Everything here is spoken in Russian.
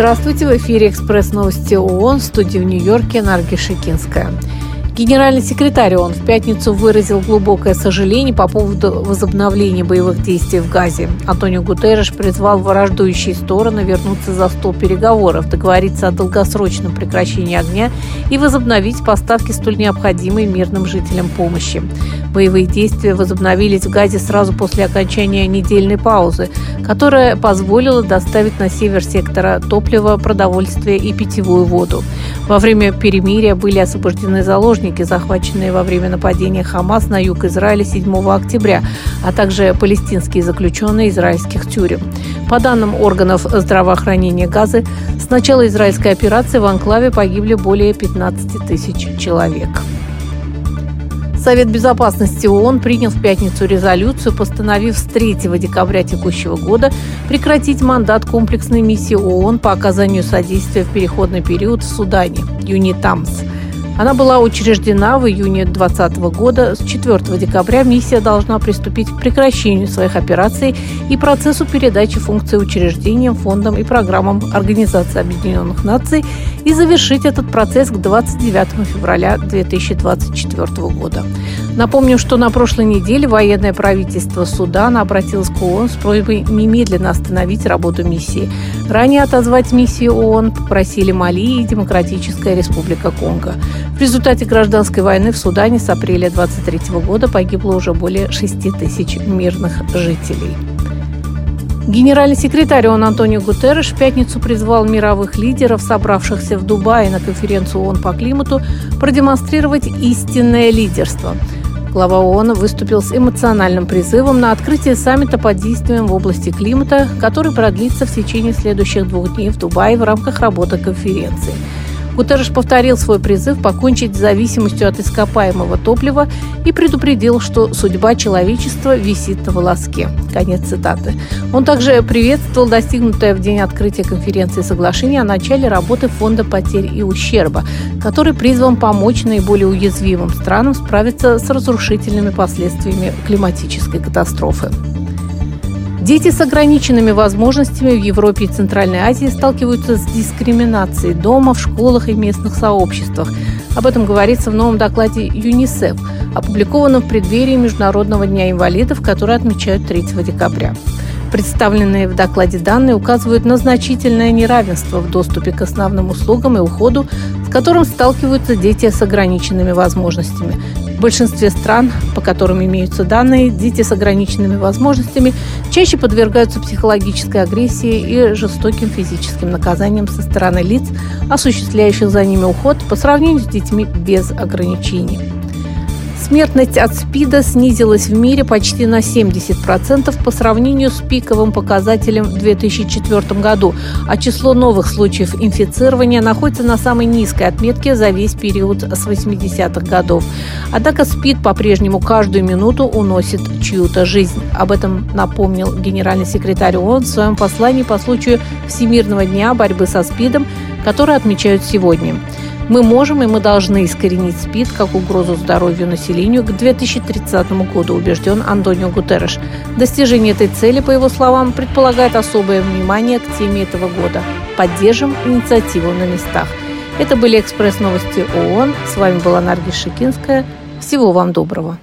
Здравствуйте, в эфире «Экспресс новости ООН» в студии в Нью-Йорке Нарги Шикинская. Генеральный секретарь ООН в пятницу выразил глубокое сожаление по поводу возобновления боевых действий в Газе. Антонио Гутерреш призвал враждующие стороны вернуться за стол переговоров, договориться о долгосрочном прекращении огня и возобновить поставки столь необходимой мирным жителям помощи. Боевые действия возобновились в Газе сразу после окончания недельной паузы, которая позволила доставить на север сектора топливо, продовольствие и питьевую воду. Во время перемирия были освобождены заложники, захваченные во время нападения Хамас на юг Израиля 7 октября, а также палестинские заключенные израильских тюрем. По данным органов здравоохранения Газы, с начала израильской операции в Анклаве погибли более 15 тысяч человек. Совет Безопасности ООН принял в пятницу резолюцию, постановив с 3 декабря текущего года прекратить мандат комплексной миссии ООН по оказанию содействия в переходный период в Судане – ЮНИТАМС – она была учреждена в июне 2020 года. С 4 декабря миссия должна приступить к прекращению своих операций и процессу передачи функций учреждениям, фондам и программам Организации Объединенных Наций и завершить этот процесс к 29 февраля 2024 года. Напомню, что на прошлой неделе военное правительство Судана обратилось к ООН с просьбой немедленно остановить работу миссии. Ранее отозвать миссию ООН попросили Мали и Демократическая Республика Конго. В результате гражданской войны в Судане с апреля 23 года погибло уже более 6 тысяч мирных жителей. Генеральный секретарь ООН Антонио Гутерреш в пятницу призвал мировых лидеров, собравшихся в Дубае на конференцию ООН по климату, продемонстрировать истинное лидерство. Глава ООН выступил с эмоциональным призывом на открытие саммита по действиям в области климата, который продлится в течение следующих двух дней в Дубае в рамках работы конференции – Гутерреш повторил свой призыв покончить с зависимостью от ископаемого топлива и предупредил, что судьба человечества висит на волоске. Конец цитаты. Он также приветствовал достигнутое в день открытия конференции соглашение о начале работы Фонда потерь и ущерба, который призван помочь наиболее уязвимым странам справиться с разрушительными последствиями климатической катастрофы. Дети с ограниченными возможностями в Европе и Центральной Азии сталкиваются с дискриминацией дома, в школах и местных сообществах. Об этом говорится в новом докладе ЮНИСЕФ, опубликованном в преддверии Международного дня инвалидов, который отмечают 3 декабря. Представленные в докладе данные указывают на значительное неравенство в доступе к основным услугам и уходу, с которым сталкиваются дети с ограниченными возможностями. В большинстве стран, по которым имеются данные, дети с ограниченными возможностями чаще подвергаются психологической агрессии и жестоким физическим наказаниям со стороны лиц, осуществляющих за ними уход по сравнению с детьми без ограничений. Смертность от СПИДа снизилась в мире почти на 70% по сравнению с пиковым показателем в 2004 году, а число новых случаев инфицирования находится на самой низкой отметке за весь период с 80-х годов. Однако СПИД по-прежнему каждую минуту уносит чью-то жизнь. Об этом напомнил генеральный секретарь ООН в своем послании по случаю Всемирного дня борьбы со СПИДом, который отмечают сегодня. Мы можем и мы должны искоренить СПИД как угрозу здоровью населению к 2030 году, убежден Антонио Гутерреш. Достижение этой цели, по его словам, предполагает особое внимание к теме этого года. Поддержим инициативу на местах. Это были экспресс-новости ООН. С вами была Наргиз Шикинская. Всего вам доброго.